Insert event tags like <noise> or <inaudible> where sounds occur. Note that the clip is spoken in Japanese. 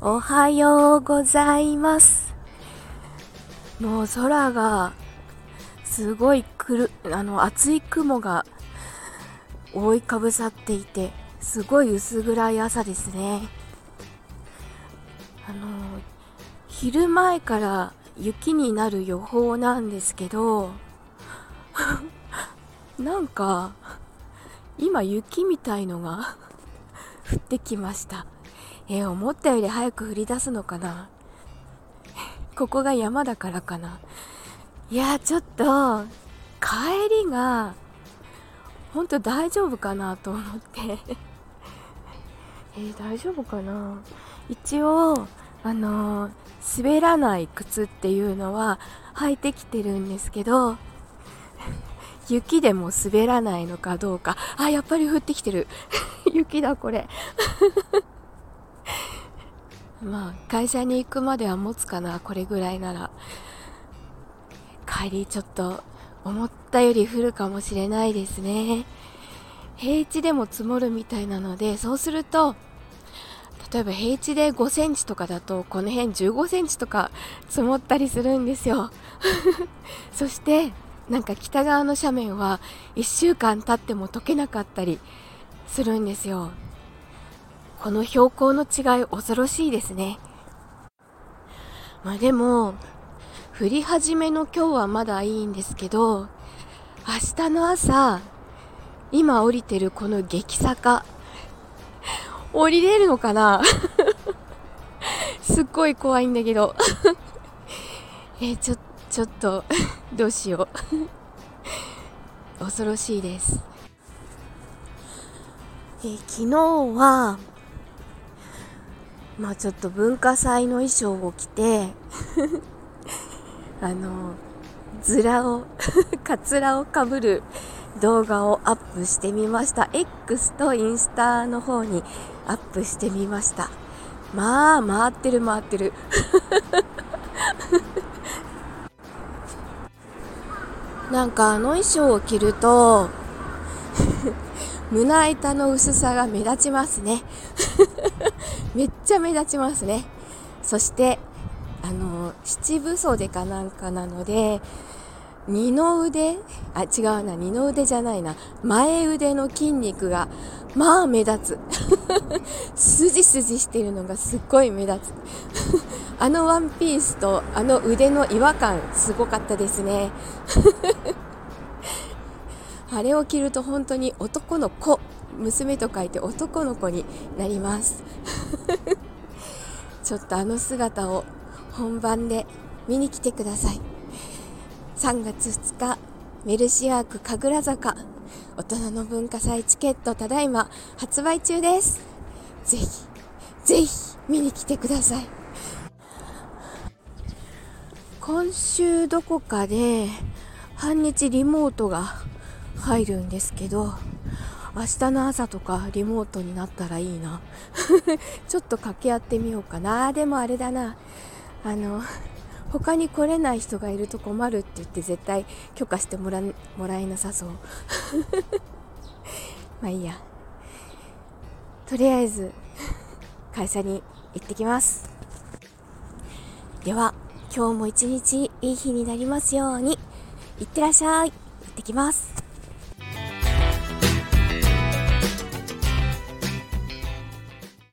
おはようございます。もう空がすごいくるあの厚い雲が覆いかぶさっていてすごい薄暗い朝ですね。あの昼前から雪になる予報なんですけど <laughs> なんか今雪みたいのが <laughs> 降ってきました。え、思ったより早く降り出すのかな。ここが山だからかな。いやちょっと帰りが本当大丈夫かなと思って。え、大丈夫かな。一応あのー、滑らない靴っていうのは履いてきてるんですけど雪でも滑らないのかどうか。あやっぱり降ってきてる。雪だこれ。まあ会社に行くまでは持つかなこれぐらいなら。帰りちょっと思ったより降るかもしれないですね。平地でも積もるみたいなのでそうすると例えば平地で5センチとかだとこの辺15センチとか積もったりするんですよ。<laughs> そしてなんか北側の斜面は1週間経っても溶けなかったりするんですよ。この標高の違い恐ろしいですね。まあでも降り始めの今日はまだいいんですけど明日の朝今降りてるこの激坂降りれるのかな？<laughs> すっごい怖いんだけど。<laughs> えちょちょっと <laughs> どうしよう。恐ろしいです。え昨日はまあちょっと文化祭の衣装を着て <laughs> あのずらをかつらをかぶる動画をアップしてみました。X とインスタの方にアップしてみました。まあ回ってる回ってる。<laughs> なんかあの衣装を着ると胸板の薄さが目立ちますね。<laughs> めっちゃ目立ちますね。そしてあの七分袖かなんかなので二の腕あ違うな二の腕じゃないな。前腕の筋肉がまあ目立つ。<laughs> 筋筋してるのがすっごい目立つ。<laughs> あのワンピースとあの腕の違和感すごかったですね。あれを着ると本当に男の子娘と書いて男の子になります。<laughs> ちょっとあの姿を本番で見に来てください。3月2日メルシアーク神楽坂大人の文化祭チケットただいま発売中です。ぜひぜひ見に来てください。今週どこかで半日リモートが入るんですけど明日の朝とかリモートになったらいいな。<laughs> ちょっと掛け合ってみようかな。でもあれだな。あの他に来れない人がいると困るって言って絶対許可してもらもらえなさそう。<laughs> まあいいや。とりあえず会社に行ってきます。では今日も一日いい日になりますように。いってらっしゃい。行ってきます。